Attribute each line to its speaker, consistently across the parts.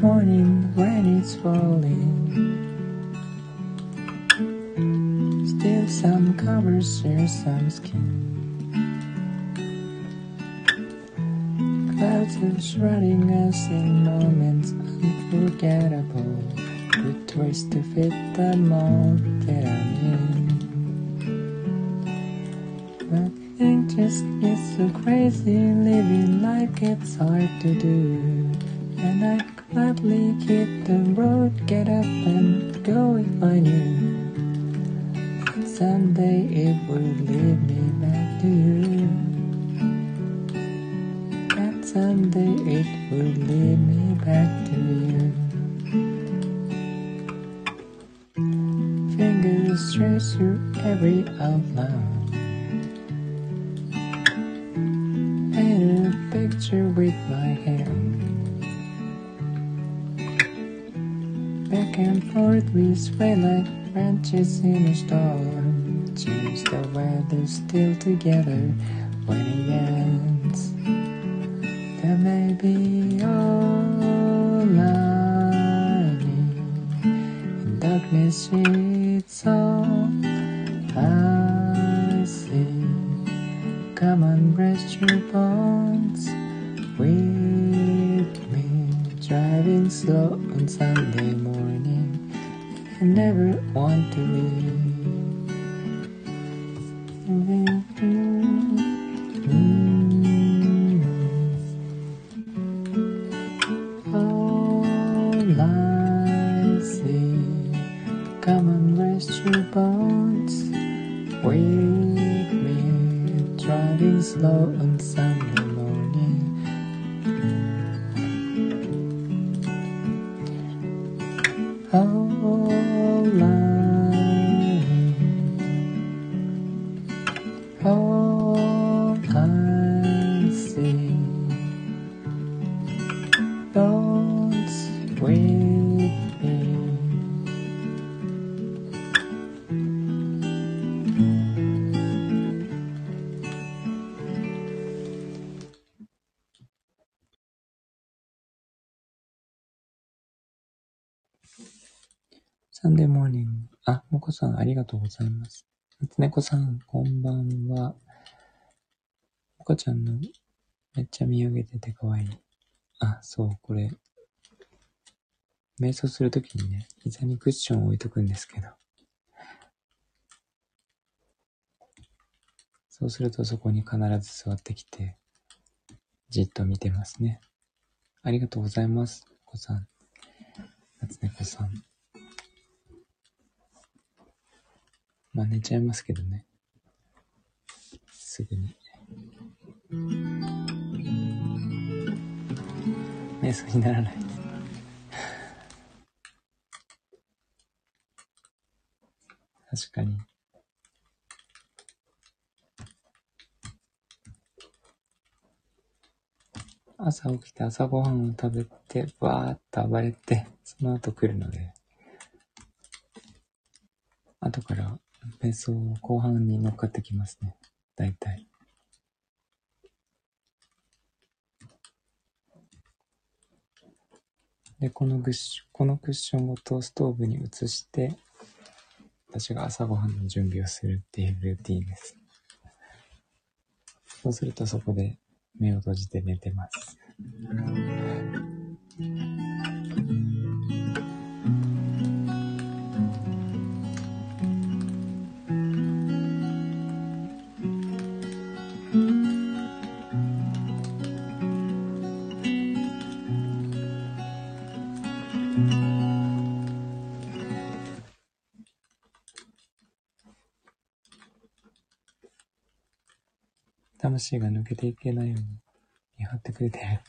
Speaker 1: morning when it's falling. Still some covers share some skin. Clouds are shrouding us in moments unforgettable. The twist to fit the mold bones with me. Driving slow on Sunday ありがとうございます。つねこさん、こんばんは。もこちゃんのめっちゃ見上げててかわいい。あ、そう、これ。瞑想するときにね、膝にクッションを置いとくんですけど。そうするとそこに必ず座ってきて、じっと見てますね。ありがとうございます。もこさん。夏猫さん。まあ寝ちゃいますけどね。すぐに。瞑想にならない。確かに。朝起きて朝ごはんを食べて、わーっと暴れて、その後来るので、後から瞑想後半に乗っかってきますね。大体。で、このグッシュ、このクッションごとストーブに移して、私が朝ごはんの準備をするっていうルーティンです。そうするとそこで目を閉じて寝てます。魂が抜けていけないように見張ってくれてる。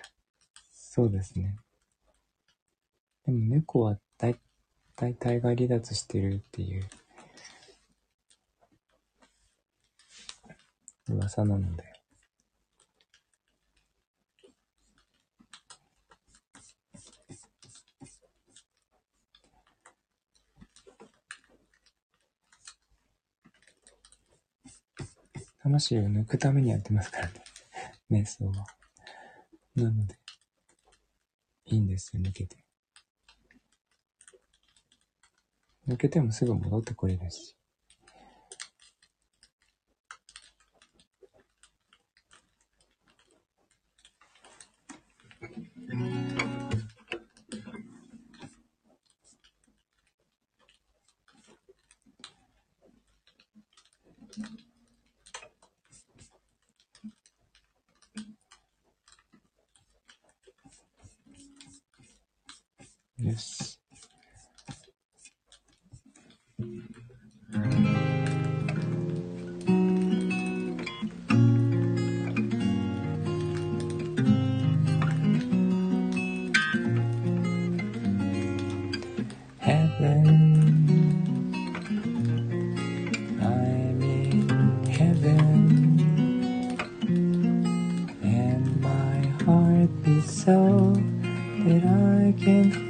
Speaker 1: そうですね。でも猫はだい大体が離脱してるっていう噂なので。魂を抜くためにやってますからね。瞑想は。なので、いいんですよ、抜けて。抜けてもすぐ戻ってこれるし。So that I can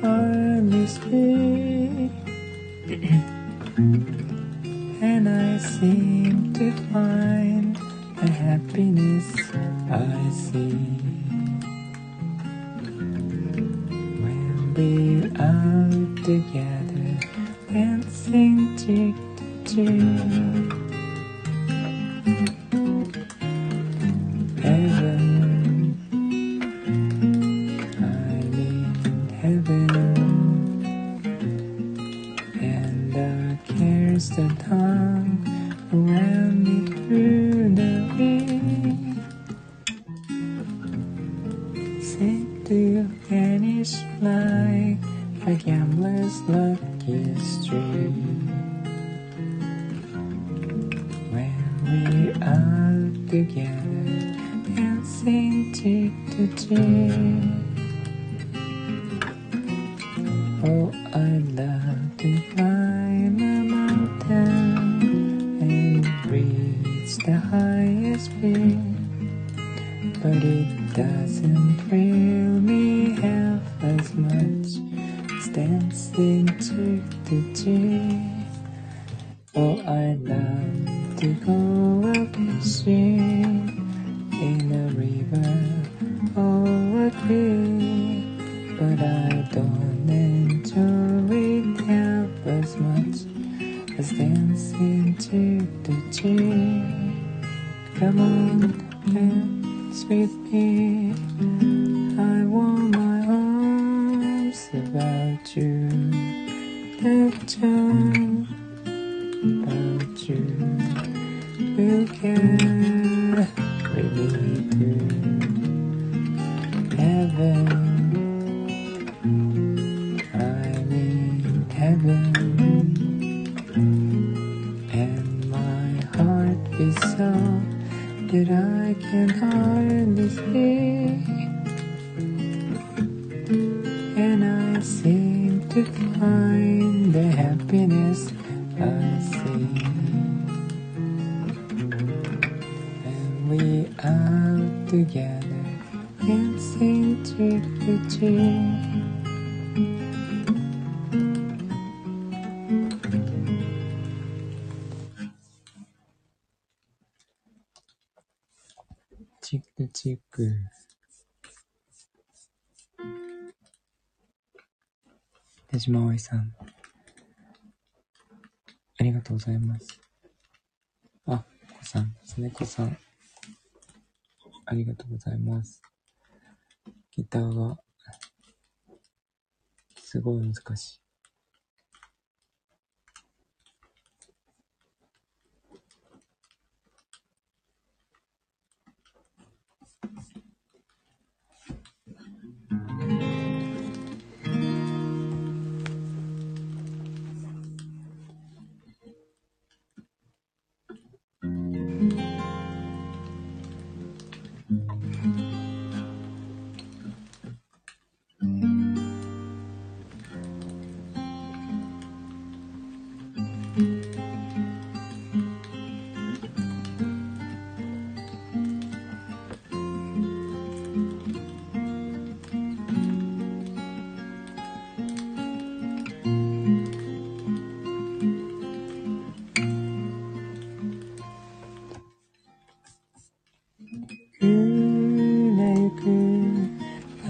Speaker 1: you can. 島葵さん。ありがとうございます。あ、子さんですね、子さん。ありがとうございます。ギターが、すごい難しい。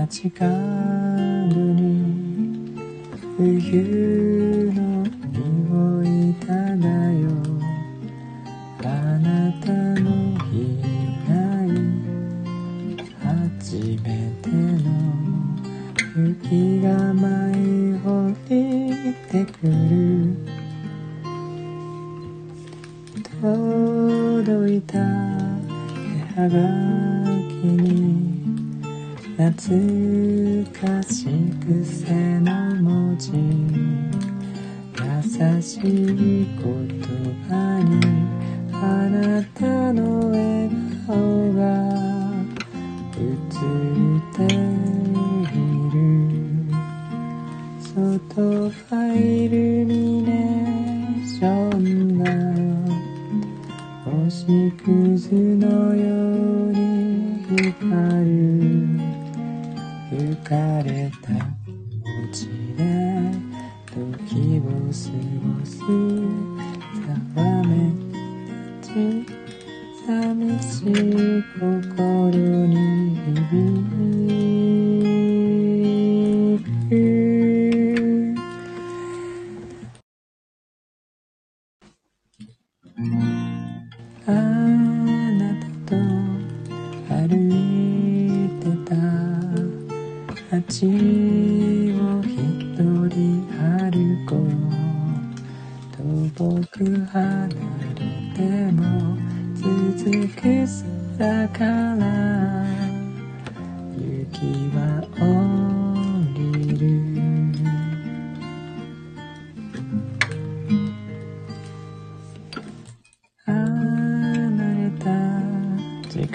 Speaker 1: 近くに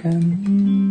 Speaker 1: 時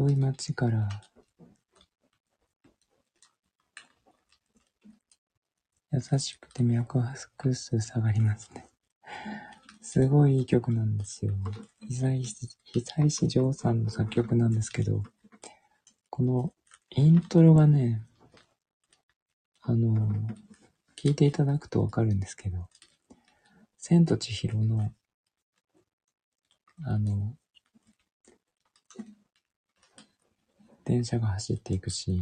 Speaker 1: 遠い町から優しくて脈拍数下がりますね。すごいいい曲なんですよ。久石、久石譲さんの作曲なんですけど、このイントロがね、あの、聞いていただくとわかるんですけど、千と千尋の、あの、電車が走っていくシー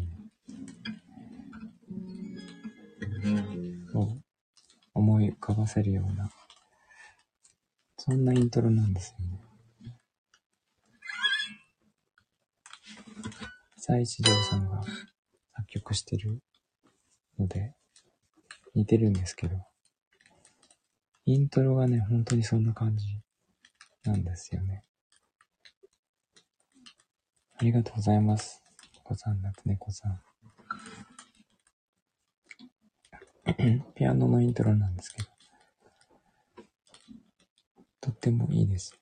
Speaker 1: ンを思い浮かばせるような、そんなイントロなんですよね。久石譲さんが作曲してるので、似てるんですけど、イントロがね、本当にそんな感じなんですよね。ありがとうございます。お子さん、夏猫さん。ピアノのイントロなんですけど。とってもいいです。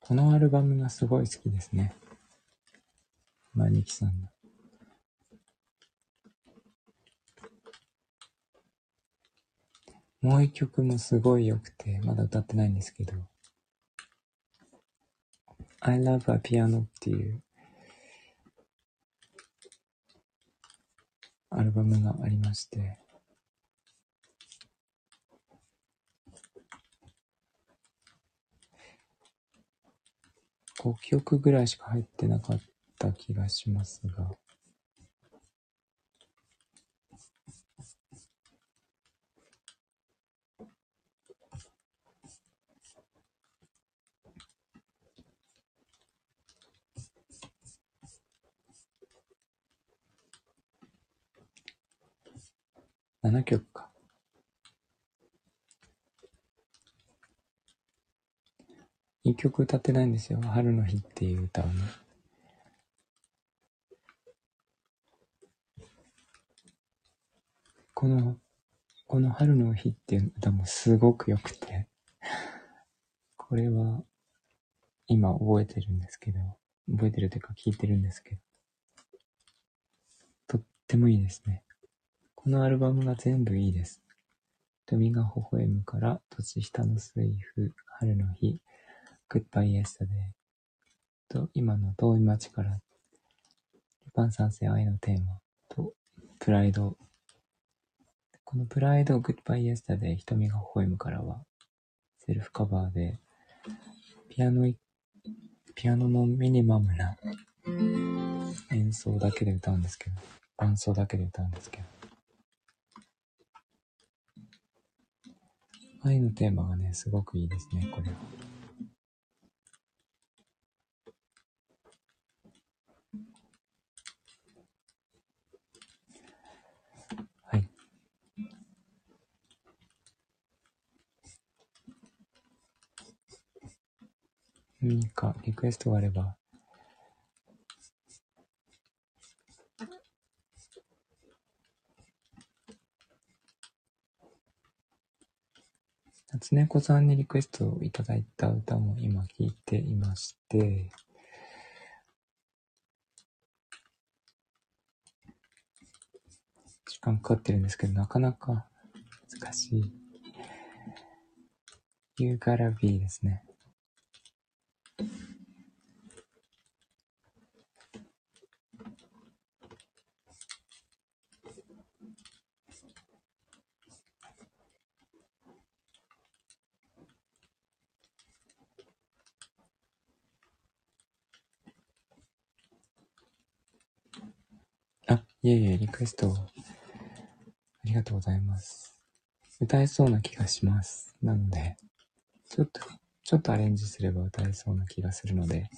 Speaker 1: このアルバムがすごい好きですね。マニキさんの。もう一曲もすごい良くて、まだ歌ってないんですけど、I Love a Piano っていうアルバムがありまして、5曲ぐらいしか入ってなかった気がしますが、7曲か。一曲歌ってないんですよ。春の日っていう歌をね。この、この春の日っていう歌もすごく良くて、これは今覚えてるんですけど、覚えてるというか聞いてるんですけど、とってもいいですね。このアルバムが全部いいです。瞳が微笑むから、年下の水夫、春の日、Goodbye Yesterday と、今の遠い街から、ルパン三世愛のテーマと、プライド。このプライド Goodbye Yesterday 瞳が微笑むからは、セルフカバーで、ピアノピアノのミニマムな演奏だけで歌うんですけど、伴奏だけで歌うんですけど、愛のテーマがね、すごくいいですね、これは。何かリクエストがあれば夏猫さんにリクエストをいただいた歌も今聴いていまして、時間かかってるんですけど、なかなか難しい。You gotta be ですね。いえいえ、リクエスト、ありがとうございます。歌えそうな気がします。なので、ちょっと、ちょっとアレンジすれば歌えそうな気がするので、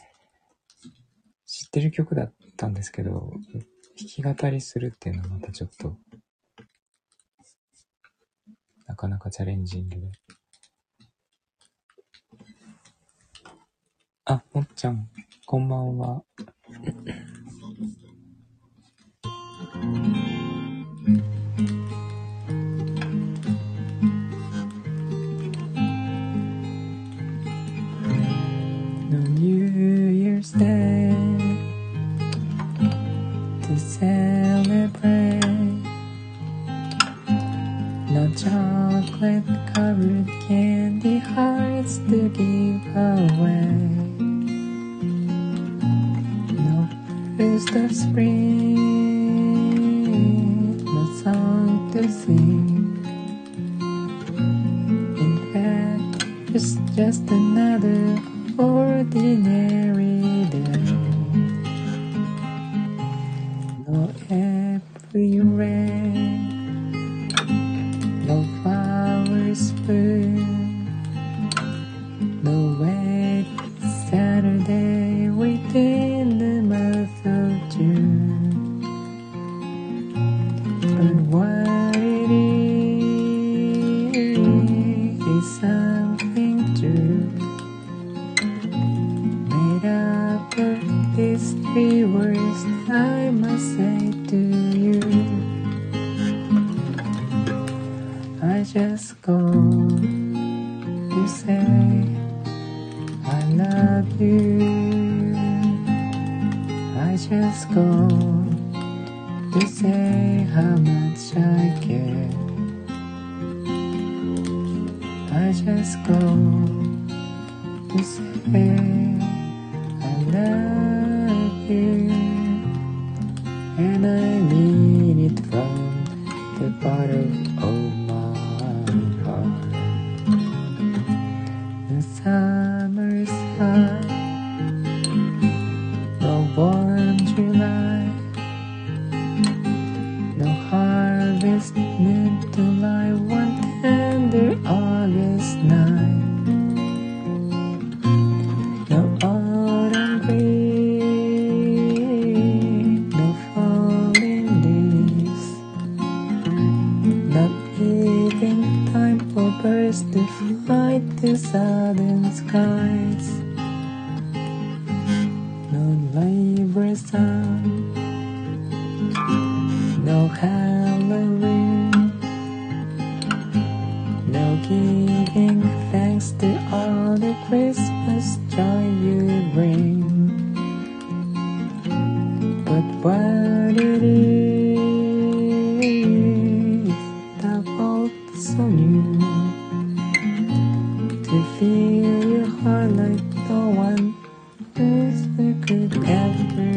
Speaker 1: 知ってる曲だったんですけど、弾き語りするっていうのはまたちょっと、なかなかチャレンジングで。あ、もっちゃん、こんばんは。you feel your heart like the one who's the good ever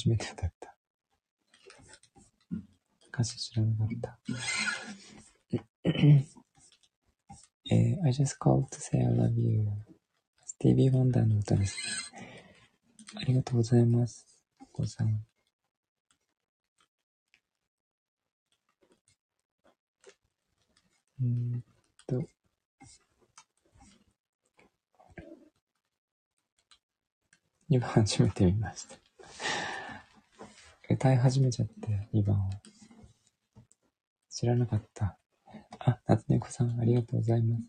Speaker 1: 初めてだった。歌詞知らなかった。えー I just called to say I love you. スティービー・ワンダーの歌ですね。ありがとうございます。お子さん。うーんと。2番初めて見ました。歌い始めちゃって、2番を。知らなかった。あ、夏猫さん、ありがとうございます。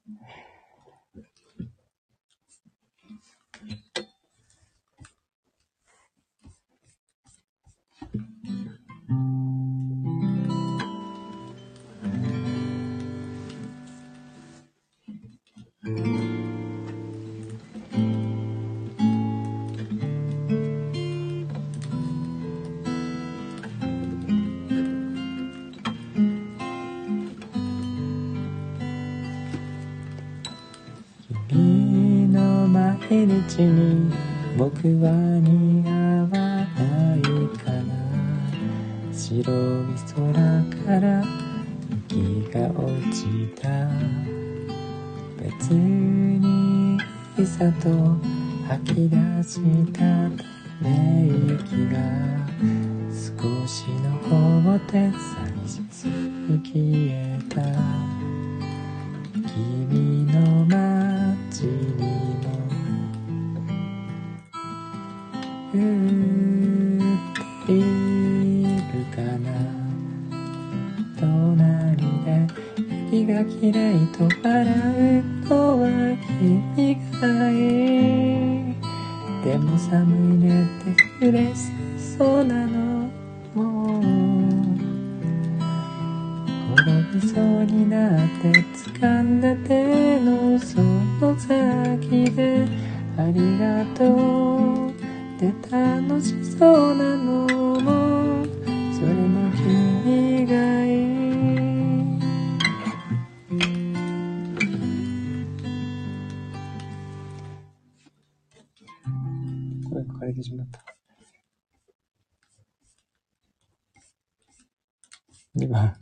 Speaker 1: 日に。僕は似合わないかな白い空から雪が落ちた。別にいざと吐き出した。ため息が少し残って。寂しす消えた。開いと笑う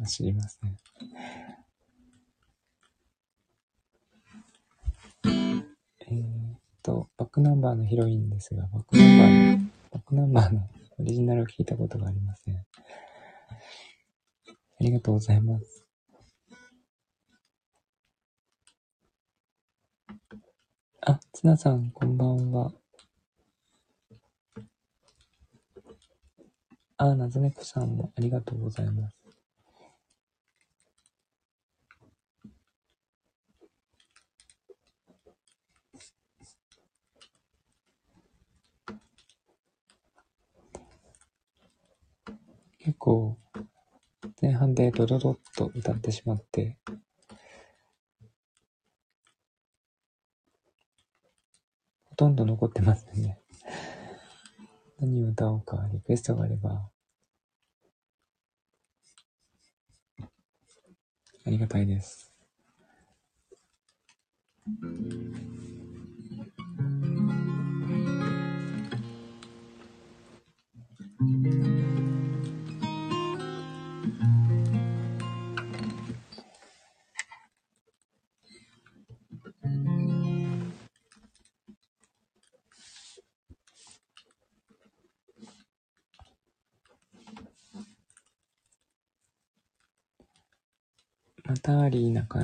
Speaker 1: 知りません。えーっと、バックナンバーのヒロインですが、バックナンバーの、バックナンバーのオリジナルを聞いたことがありません。ありがとうございます。あ、ツナさん、こんばんは。あ、なずねこさんもありがとうございます。結構、前半でドドドッと歌ってしまって、ほとんど残ってますね。何を歌おうか、リクエストがあれば、ありがたいです。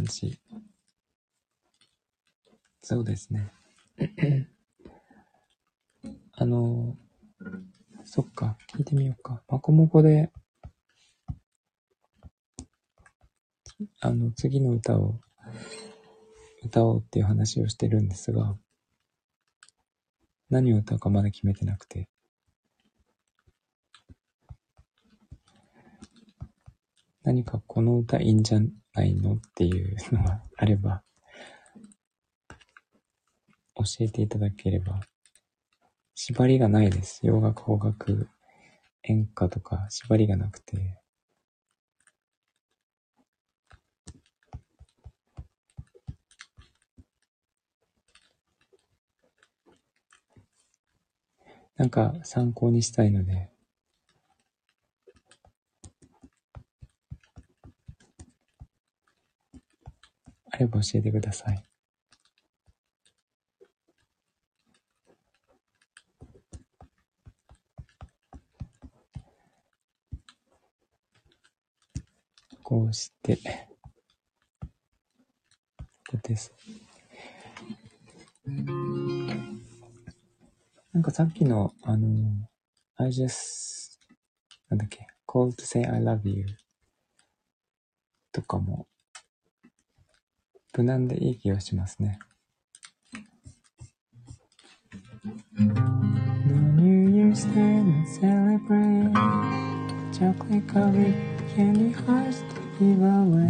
Speaker 1: 感じ。そうですね。あの、そっか、聞いてみようか。まこもこで、あの、次の歌を、歌おうっていう話をしてるんですが、何を歌うかまだ決めてなくて。何かこの歌いいんじゃんないの？っていうのがあれば、教えていただければ。縛りがないです。洋楽、邦楽、演歌とか縛りがなくて。なんか参考にしたいので、あれば教えてください。こうして、ここです。なんかさっきの、あの、I just, なんだっけ、call to say I love you とかも無難でいい気がしますね。The New Year's Day and celebrate Chocolate covered candy hearts to give away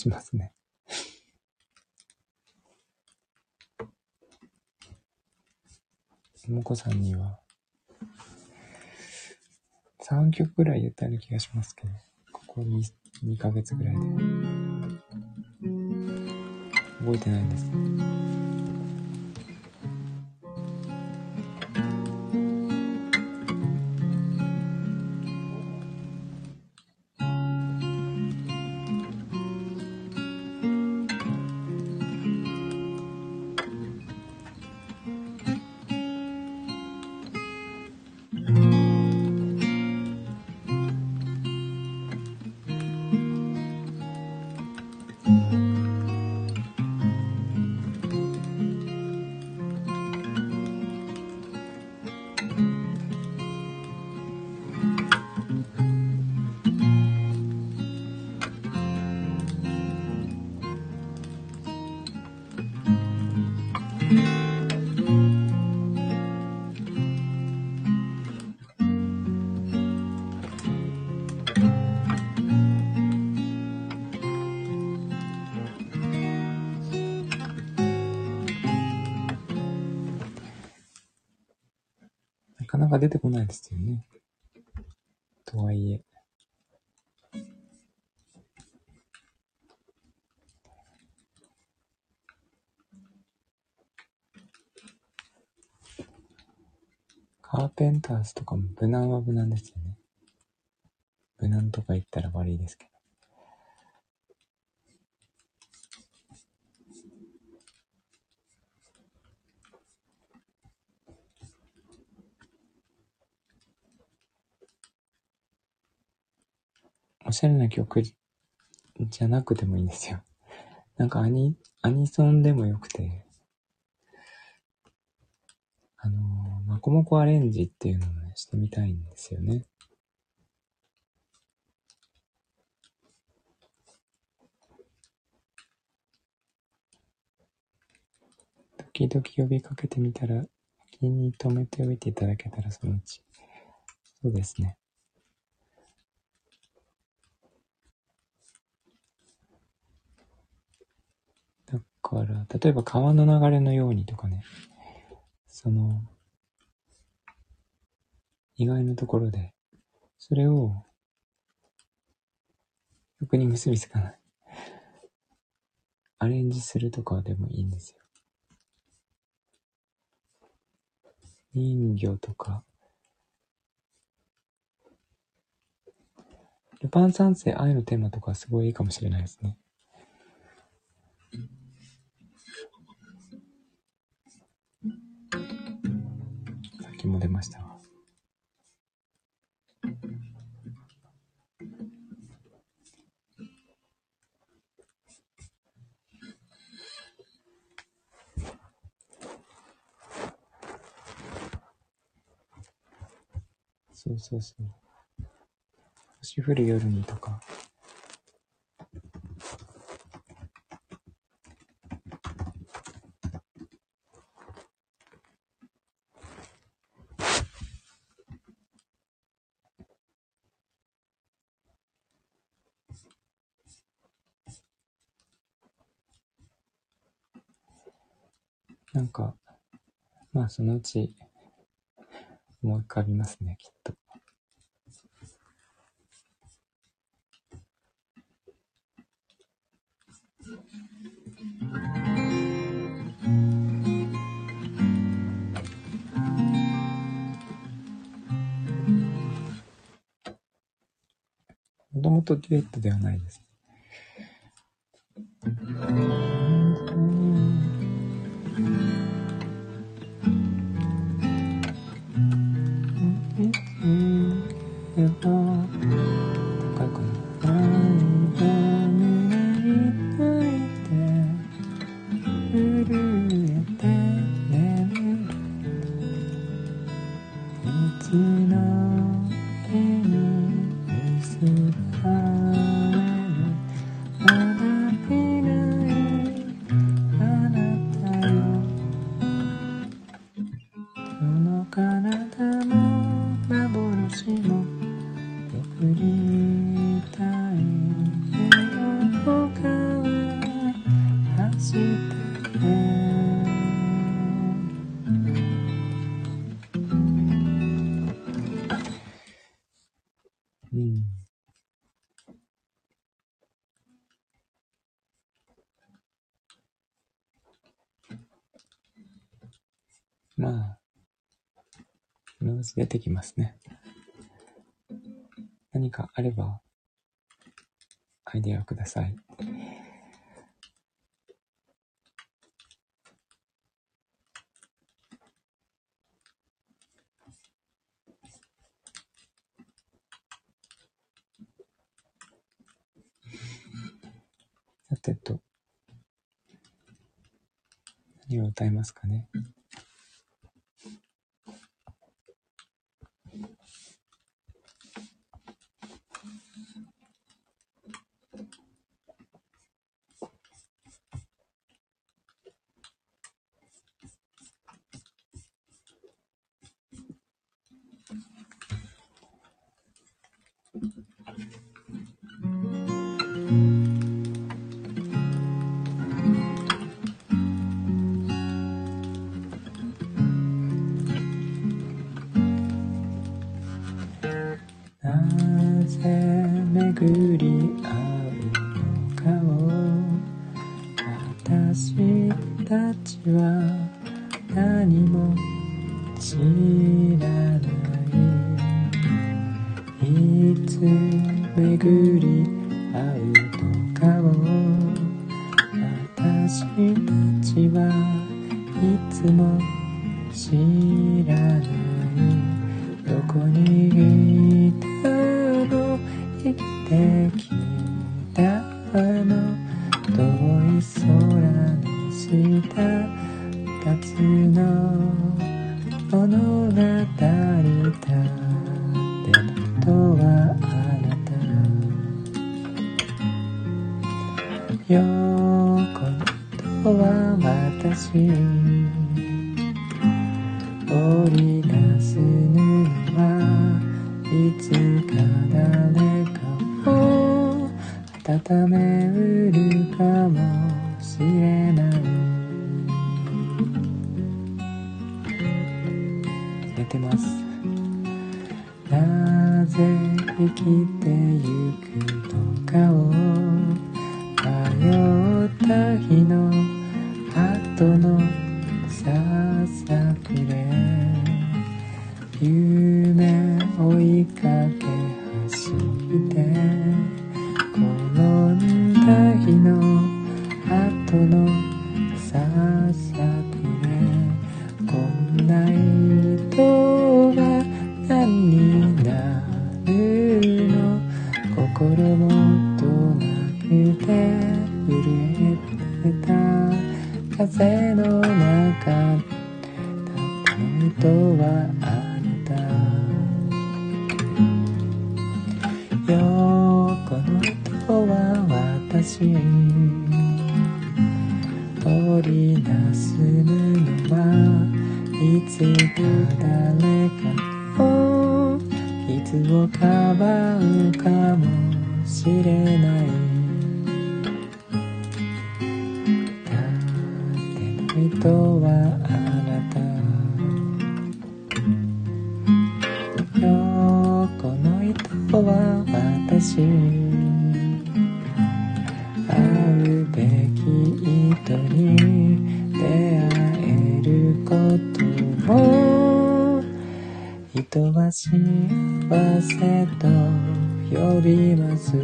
Speaker 1: しますね。もこさんには、3曲ぐらい言ってある気がしますけど、ここ 2, 2ヶ月ぐらいで。覚えてないんです。出てこないですよね。とはいえ。カーペンターズとかも無難は無難ですよね。無難とか言ったら悪いですけど。おしゃれな曲じゃなくてもいいんですよ。なんかアニ、アニソンでもよくて、あのー、まこもこアレンジっていうのをね、してみたいんですよね。時々呼びかけてみたら、気に留めておいていただけたらそのうち。そうですね。だから、例えば川の流れのようにとかね、その、意外なところで、それを、曲に結びつかない。アレンジするとかでもいいんですよ。人魚とか、ルパン三世愛のテーマとかすごいいいかもしれないですね。も出ましたそうそうそう。星降る夜にとか。なんか、まあそのうち思い浮かびますね、きっと。もともとデュエットではないです。そのうち出てきますね。何かあれば、アイデアをください。さてと、何を歌いますかね。空の下二つの物語だってことはあなた。よこことは私。人に出会えることも人は幸せと呼びます。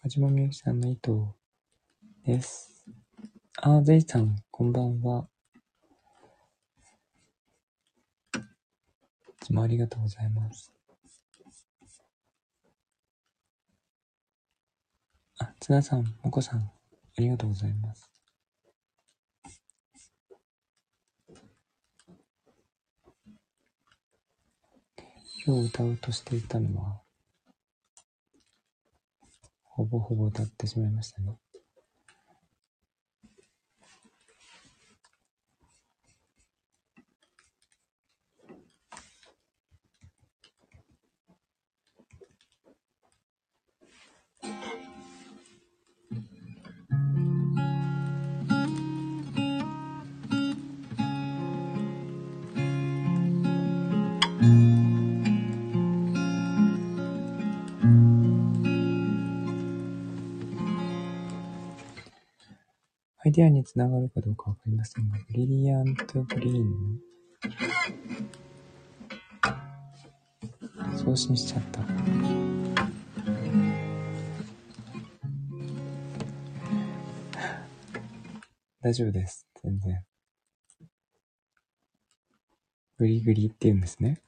Speaker 1: はじまみゆきさんの糸です。あ、ゼイさん、こんばんは。いつもありがとうございます。あ、津田さん、もこさん、ありがとうございます。今日歌うとしていたのは、ほぼほぼ歌ってしまいましたね。アイデアにつながるかどうかわかりませんが、ブリリアントグリーンの送信しちゃった。大丈夫です。全然。グリグリって言うんですね。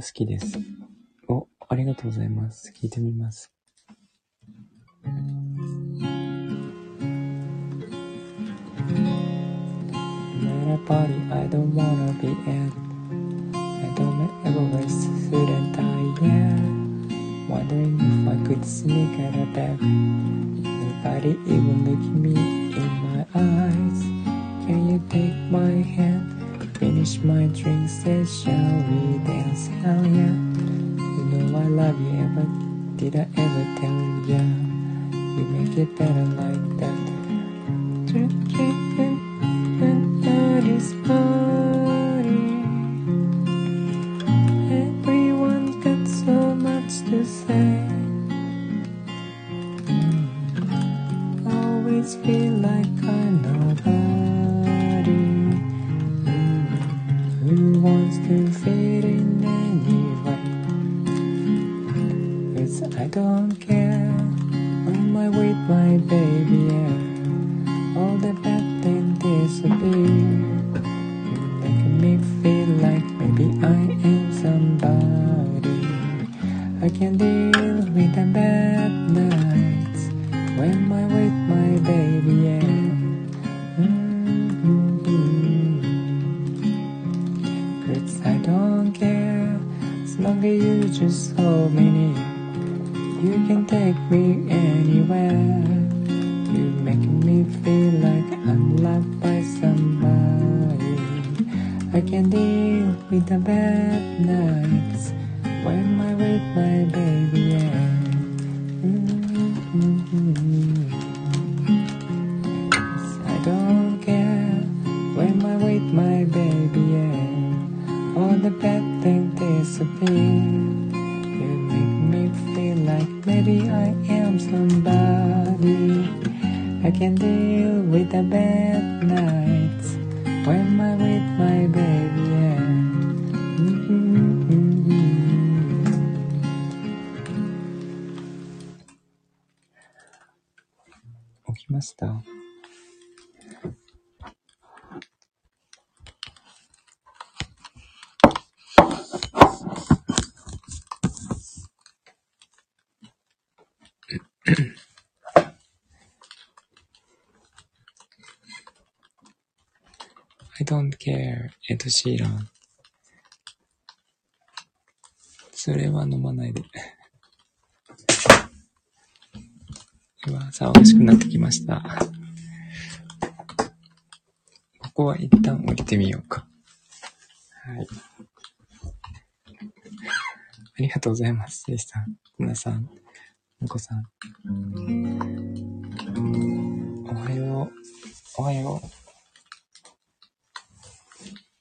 Speaker 1: が好きです。お、ありがとうございます。聞いてみます。Not a party I don't wanna be at. I don't ever waste suit and tie, yeah. Wondering if I could sneak out of bed. Nobody even looking me just hold me near. You can take me anywhere. You're making me feel like I'm loved by somebody. I can deal with the bad ド・シーラン。それは飲まないで。うわ、騒がしくなってきました。ここは一旦降りてみようか。はい。ありがとうございます。せいさん、皆さん、むこさん。おはよう。おはよう。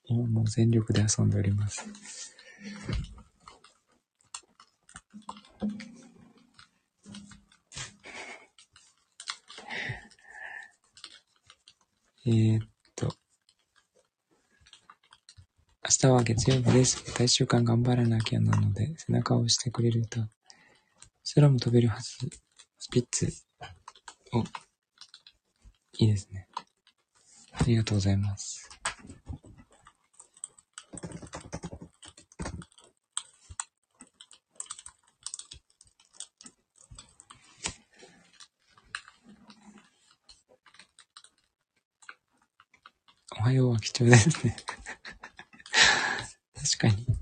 Speaker 1: 今もう全力で遊んでおります。えー、っと、明日は月曜日です。また一週間頑張らなきゃなので、背中を押してくれる歌。空も飛べるはず。スピッツ。お、いいですね。ありがとうございます。はようは貴重ですね。確かに。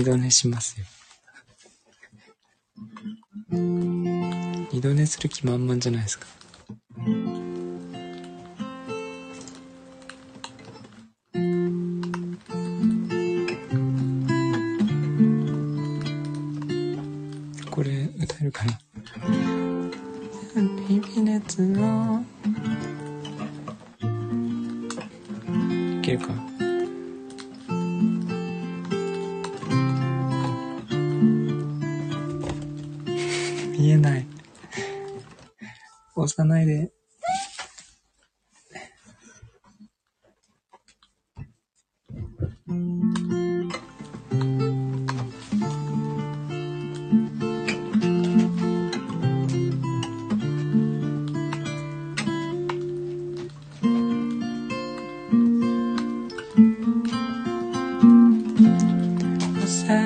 Speaker 1: 二度寝しますよ。二度寝する気満々じゃないですか。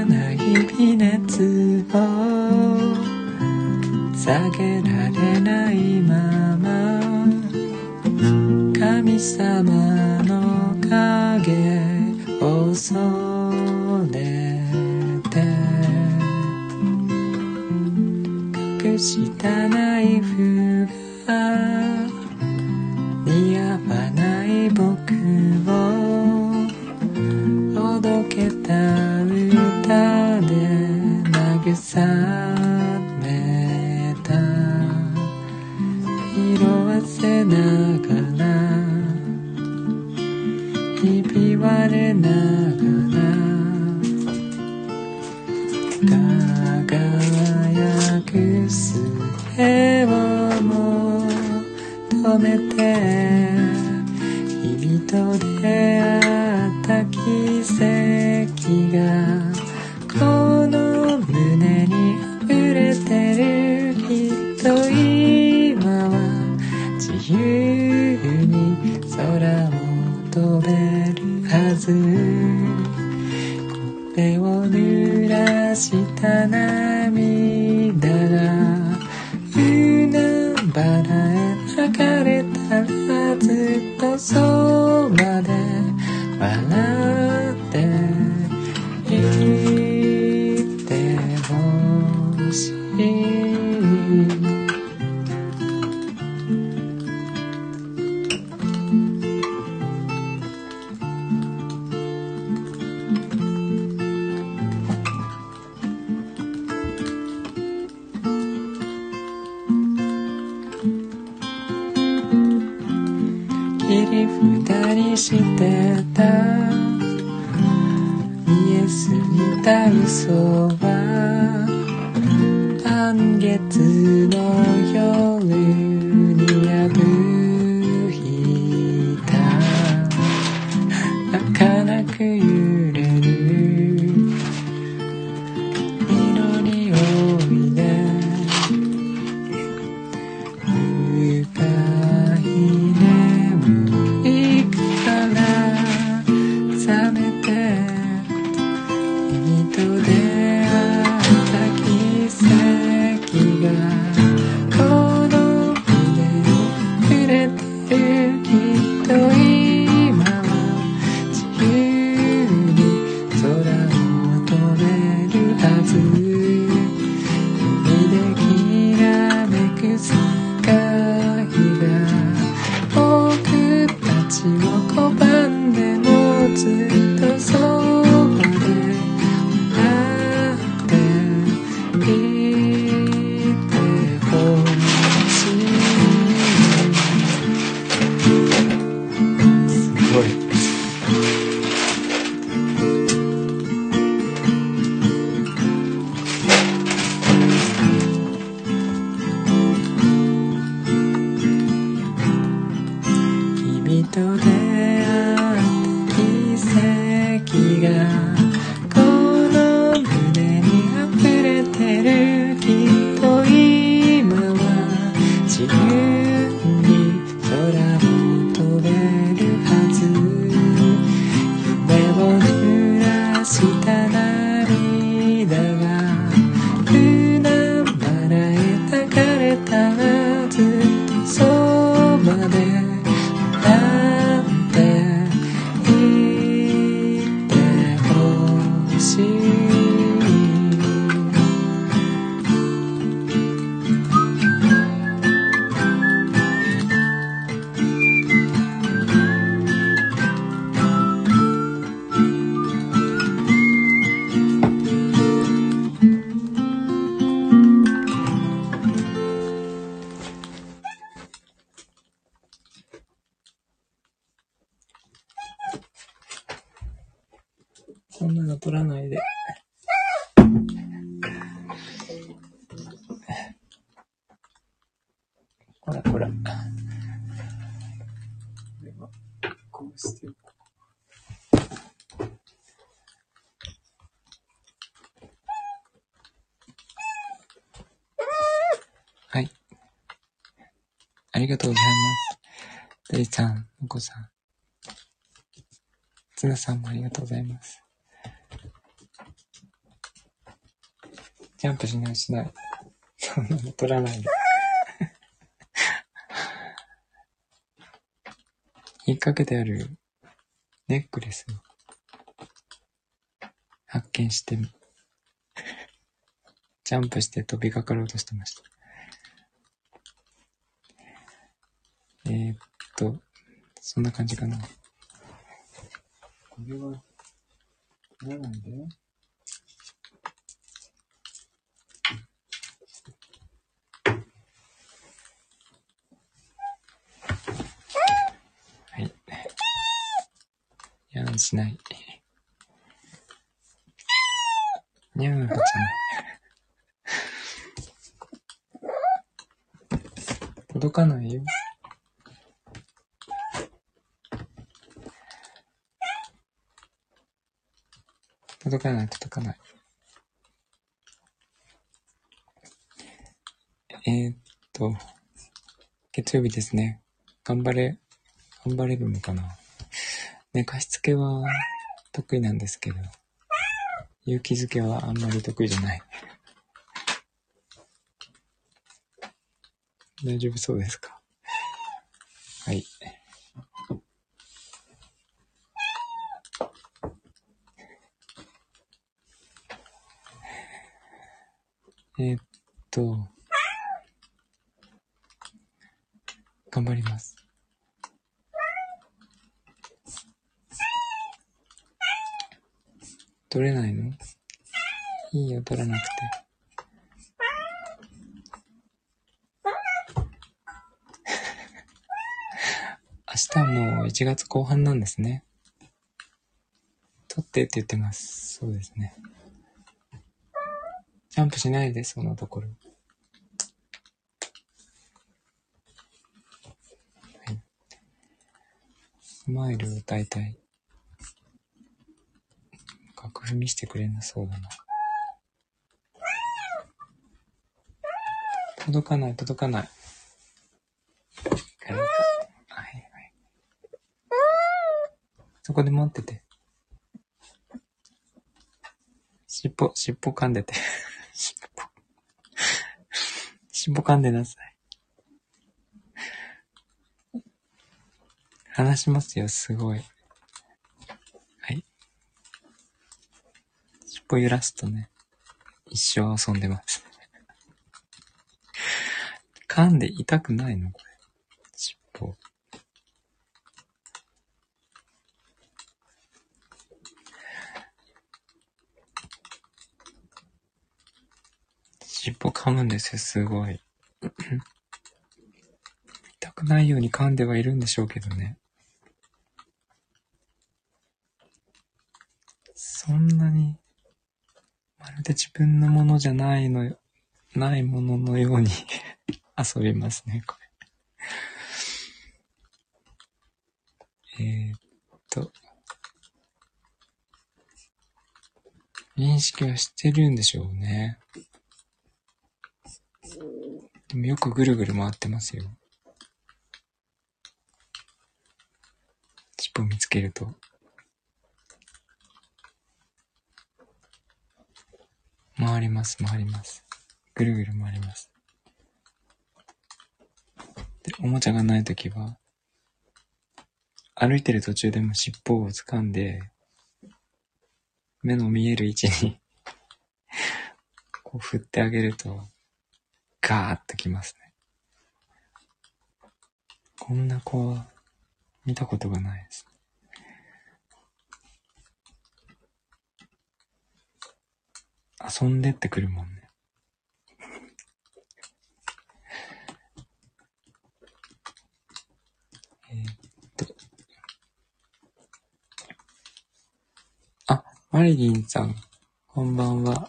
Speaker 1: な日々熱を下げられないまま。神様の影恐れて。隠したナイフ過ぎた嘘は満月のとうございます。てりちゃん、もこさん、ツナさんもありがとうございます。ジャンプしない、しない。そんなの取らないで。引っ掛けてあるネックレス発見して、ジャンプして飛びかかろうとしてました。と、そんな感じかな。これは、取らないで？はい。やんしない。にゃーこちゃん。届かないよ。届かない、届かない。えー、っと、月曜日ですね。頑張れ、頑張れるのかな。寝かしつけは得意なんですけど、勇気づけはあんまり得意じゃない。大丈夫そうですか？はい。えーっと、頑張ります。取れないの？いいよ、取らなくて。明日はもう1月後半なんですね。取ってって言ってます。そうですね。ジャンプしないで、そんなところ。はい。スマイルを歌いたい。楽譜見してくれなそうだな。届かない、届かない。はいはい。そこで待ってて。尻尾、尻尾噛んでて。尻尾。尻尾噛んでなさい。話しますよ、すごい。はい。尻尾揺らすとね、一生遊んでます。噛んで痛くないの？これ。尻尾。尻尾噛むんですよ、すごい。痛くないように噛んではいるんでしょうけどね。そんなに、まるで自分のものじゃないのよ、ないもののように 遊びますね、これ。え、っと。認識はしてるんでしょうね。でもよくぐるぐる回ってますよ。尻尾見つけると。回ります、回ります。ぐるぐる回ります。で、おもちゃがないときは、歩いてる途中でも尻尾を掴んで、目の見える位置にこう振ってあげると、ガーッときますね。こんな子は見たことがないです。遊んでってくるもんね。えっと。あ、マリリンさん、こんばんは。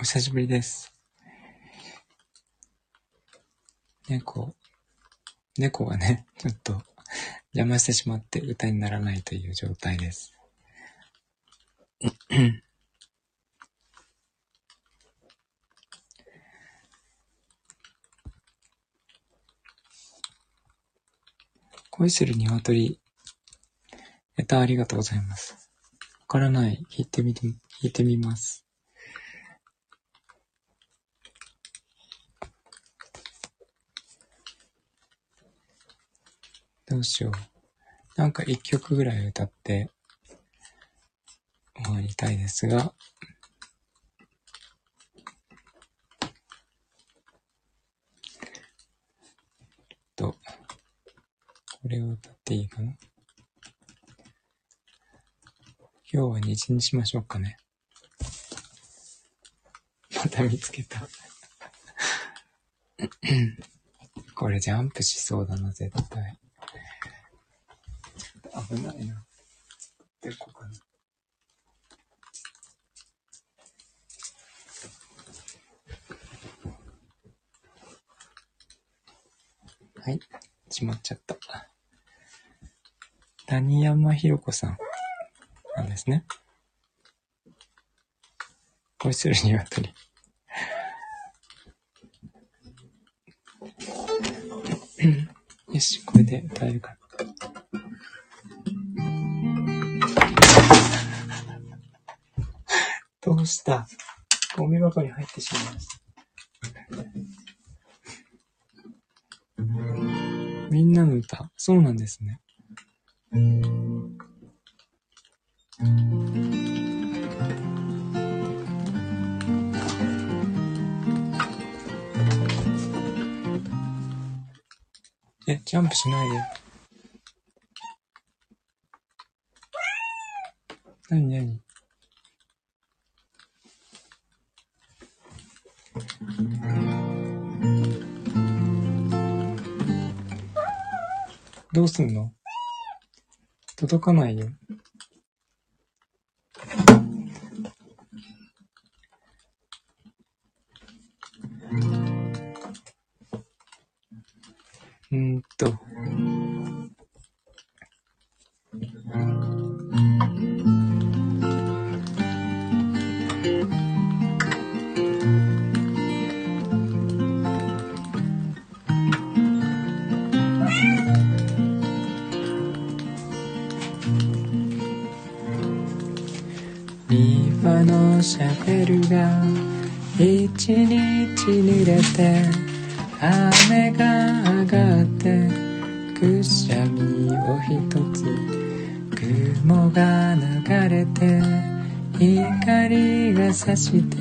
Speaker 1: お久しぶりです。猫、猫がね、ちょっと邪魔してしまって歌にならないという状態です。恋する鶏、ネタありがとうございます。わからない。弾いてみて、弾いてみます。どうしよう。なんか一曲ぐらい歌って終わりたいですが、と、これを歌っていいかな？今日は虹にしましょうかね。また見つけたこれジャンプしそうだな、絶対。危ないな。でこかな。はい。しまっちゃった。谷山ひろ子さんなんですね。恋する鶏。よし、これで歌えるかな。どうした？ゴミ箱に入ってしまいました。みんなの歌。そうなんですね。え、ジャンプしないで。なになにどうすんの？届かないよ。うんと。て雨が上がってくしゃみをひとつ雲が流れて光が差して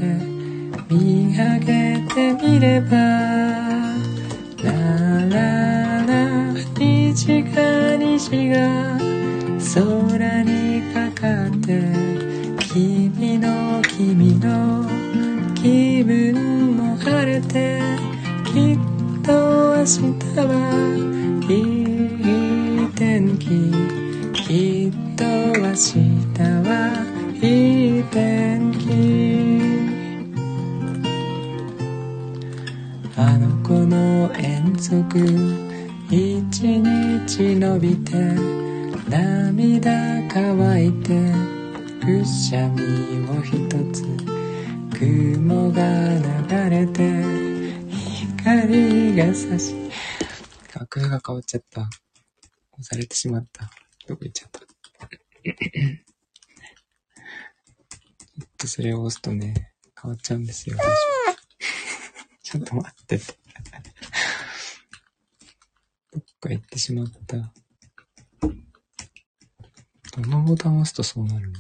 Speaker 1: しまった。どこ行っちゃった？ちょっとそれを押すとね、変わっちゃうんですよ。ちょっと待ってて。どっか行ってしまった。どのボタンを押すとそうなるの？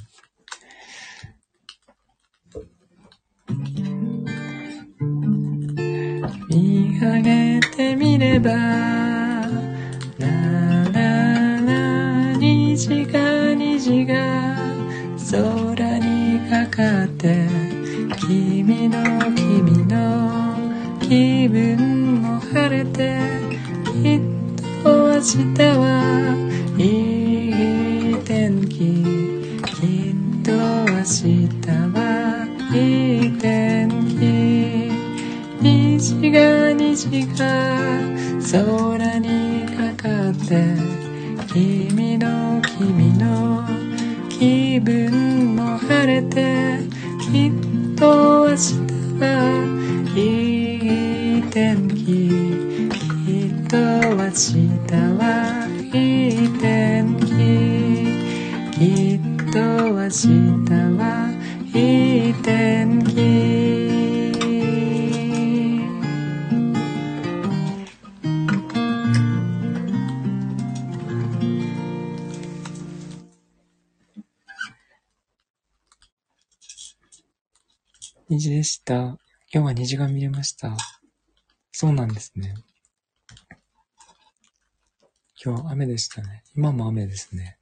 Speaker 1: 見上げてみれば虹が虹が空にかかって君の君の気分も晴れてきっと明日はいい天気きっと明日はいい天気虹が虹が空いい天気き。っと明た。今日は虹が見れました。そうなんですね。今日は雨でしたね。今も雨ですね。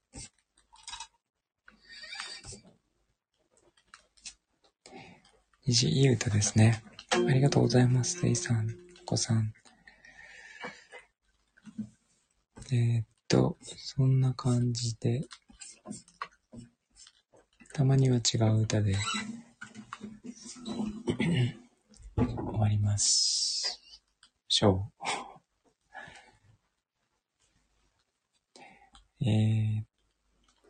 Speaker 1: 虹いい歌ですね。ありがとうございます、デイさん、お子さん。えー、っと、そんな感じで、たまには違う歌で終わります。しょう。えー、っ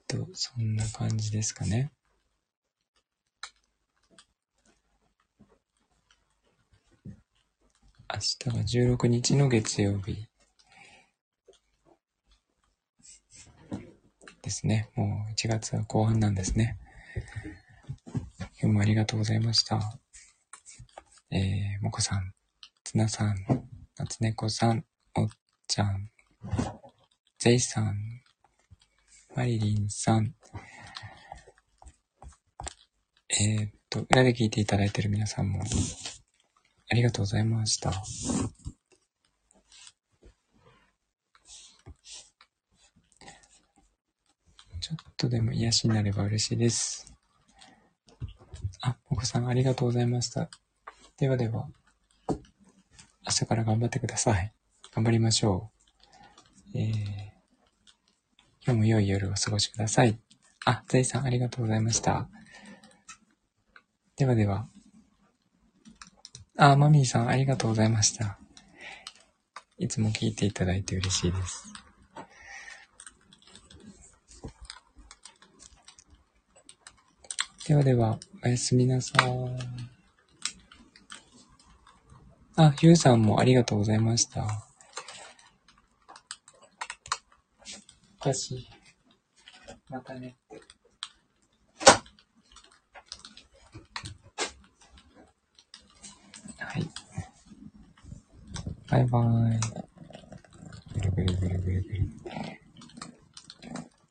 Speaker 1: と、そんな感じですかね。明日が16日の月曜日ですね。もう1月は後半なんですね。今日もありがとうございました。えー、もこさん、つなさん、なつねこさん、おっちゃん、ぜいさん、まりりんさん、えー、っと、裏で聞いていただいている皆さんも、ありがとうございました。ちょっとでも癒しになれば嬉しいです。あ、もこさんありがとうございました。ではでは、明日から頑張ってください。頑張りましょう。えー、今日も良い夜を過ごしください。あ、ゼイさんありがとうございました。ではでは、あ、マミーさんありがとうございました。いつも聞いていただいて嬉しいです。ではでは、おやすみなさい。あ、ゆうさんもありがとうございました。私、またね。はい。バイバイ。ぐるぐるぐるぐるぐる。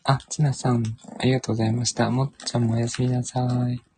Speaker 1: あ、つなさん、ありがとうございました。もっちゃんもおやすみなさい。